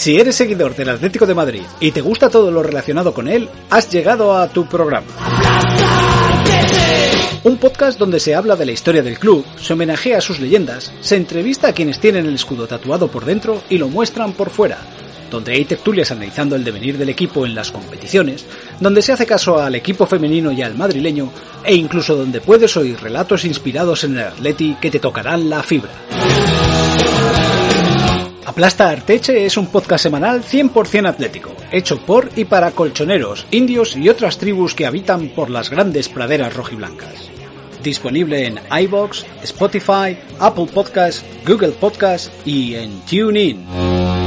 Si eres seguidor del Atlético de Madrid y te gusta todo lo relacionado con él, has llegado a tu programa. Un podcast donde se habla de la historia del club, se homenajea a sus leyendas, se entrevista a quienes tienen el escudo tatuado por dentro y lo muestran por fuera, donde hay tertulias analizando el devenir del equipo en las competiciones, donde se hace caso al equipo femenino y al madrileño, e incluso donde puedes oír relatos inspirados en el Atleti que te tocarán la fibra. Aplasta Arteche es un podcast semanal 100% atlético, hecho por y para colchoneros, indios y otras tribus que habitan por las grandes praderas rojiblancas. Disponible en iBox, Spotify, Apple Podcasts, Google Podcasts y en TuneIn.